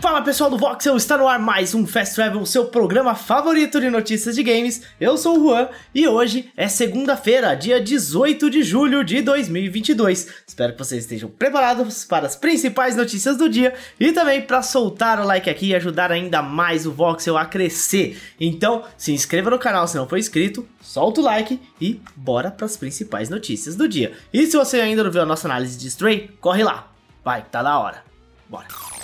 Fala pessoal do Voxel, está no ar mais um Fast Travel, seu programa favorito de notícias de games. Eu sou o Juan e hoje é segunda-feira, dia 18 de julho de 2022. Espero que vocês estejam preparados para as principais notícias do dia e também para soltar o like aqui e ajudar ainda mais o Voxel a crescer. Então, se inscreva no canal se não for inscrito, solta o like e bora para as principais notícias do dia. E se você ainda não viu a nossa análise de Stray, corre lá. Vai, tá da hora. Bora.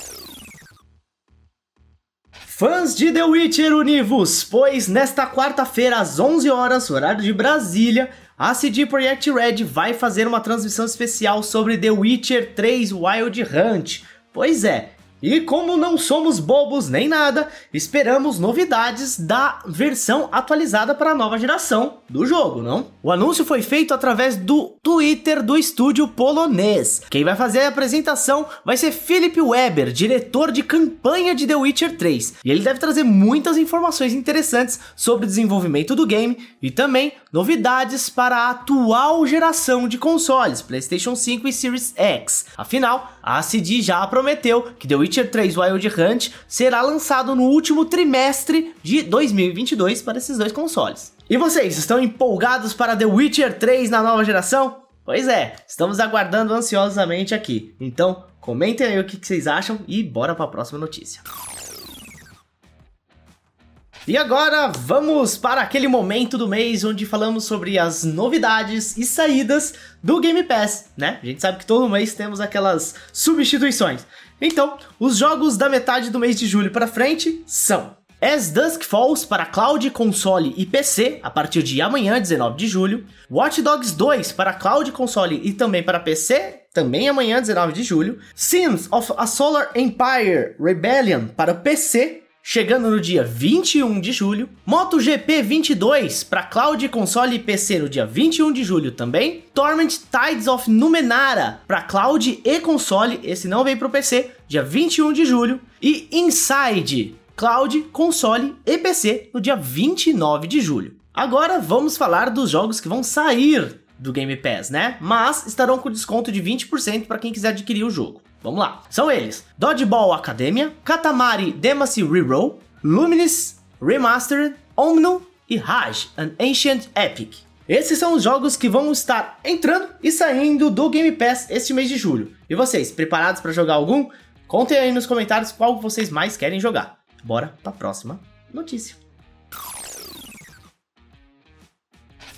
Fãs de The Witcher univos, pois nesta quarta-feira às 11 horas, horário de Brasília, a CD Projekt Red vai fazer uma transmissão especial sobre The Witcher 3 Wild Hunt. Pois é, e como não somos bobos nem nada, esperamos novidades da versão atualizada para a nova geração do jogo, não? O anúncio foi feito através do Twitter do estúdio polonês. Quem vai fazer a apresentação vai ser Philip Weber, diretor de campanha de The Witcher 3. E ele deve trazer muitas informações interessantes sobre o desenvolvimento do game e também novidades para a atual geração de consoles, PlayStation 5 e Series X. Afinal, a CD já prometeu que The Witcher Witcher 3 Wild Hunt será lançado no último trimestre de 2022 para esses dois consoles. E vocês, estão empolgados para The Witcher 3 na nova geração? Pois é, estamos aguardando ansiosamente aqui. Então, comentem aí o que vocês acham e bora para a próxima notícia. E agora vamos para aquele momento do mês onde falamos sobre as novidades e saídas do Game Pass, né? A gente sabe que todo mês temos aquelas substituições. Então, os jogos da metade do mês de julho para frente são As Dusk Falls para cloud, console e PC a partir de amanhã, 19 de julho. Watch Dogs 2 para cloud, console e também para PC, também amanhã, 19 de julho. Sins of a Solar Empire Rebellion para PC, chegando no dia 21 de julho. MotoGP 22 para cloud, console e PC no dia 21 de julho também. Torment Tides of Numenara para cloud e console, esse não veio para o PC, dia 21 de julho. E Inside, cloud, console e PC no dia 29 de julho. Agora vamos falar dos jogos que vão sair do Game Pass, né? Mas estarão com desconto de 20% para quem quiser adquirir o jogo. Vamos lá. São eles: Dodgeball Academia, Katamari Demacy Reroll, Luminous Remastered, Omnum e Raj, An Ancient Epic. Esses são os jogos que vão estar entrando e saindo do Game Pass este mês de julho. E vocês, preparados para jogar algum? Contem aí nos comentários qual vocês mais querem jogar. Bora para a próxima notícia.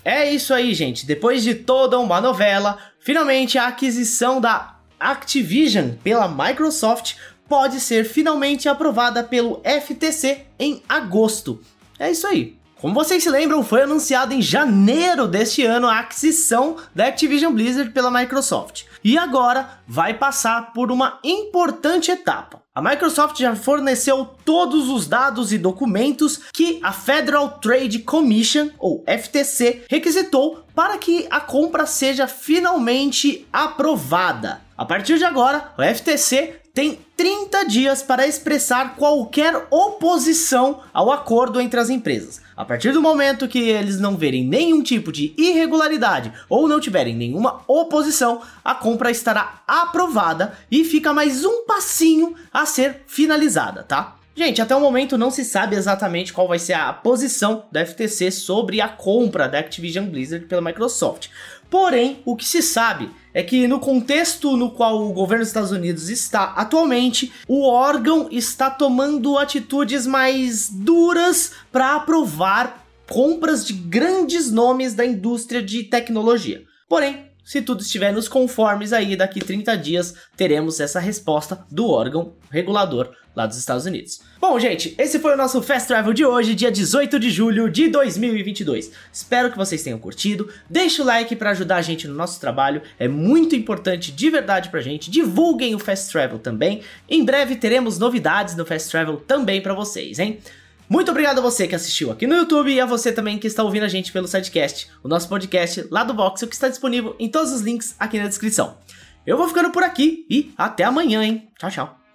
É isso aí, gente. Depois de toda uma novela, finalmente a aquisição da Activision pela Microsoft pode ser finalmente aprovada pelo FTC em agosto. É isso aí. Como vocês se lembram, foi anunciado em janeiro deste ano a aquisição da Activision Blizzard pela Microsoft. E agora vai passar por uma importante etapa. A Microsoft já forneceu todos os dados e documentos que a Federal Trade Commission, ou FTC, requisitou para que a compra seja finalmente aprovada. A partir de agora, o FTC tem 30 dias para expressar qualquer oposição ao acordo entre as empresas. A partir do momento que eles não verem nenhum tipo de irregularidade ou não tiverem nenhuma oposição, a compra estará aprovada e fica mais um passinho a ser finalizada, tá? Gente, até o momento não se sabe exatamente qual vai ser a posição da FTC sobre a compra da Activision Blizzard pela Microsoft. Porém, o que se sabe é que no contexto no qual o governo dos Estados Unidos está atualmente, o órgão está tomando atitudes mais duras para aprovar compras de grandes nomes da indústria de tecnologia. Porém, se tudo estiver nos conformes aí, daqui 30 dias teremos essa resposta do órgão regulador lá dos Estados Unidos. Bom, gente, esse foi o nosso Fast Travel de hoje, dia 18 de julho de 2022. Espero que vocês tenham curtido. Deixe o like para ajudar a gente no nosso trabalho, é muito importante de verdade pra gente. Divulguem o Fast Travel também. Em breve teremos novidades no Fast Travel também para vocês, hein? Muito obrigado a você que assistiu aqui no YouTube e a você também que está ouvindo a gente pelo Sidecast, o nosso podcast lá do Voxel que está disponível em todos os links aqui na descrição. Eu vou ficando por aqui e até amanhã, hein? Tchau, tchau.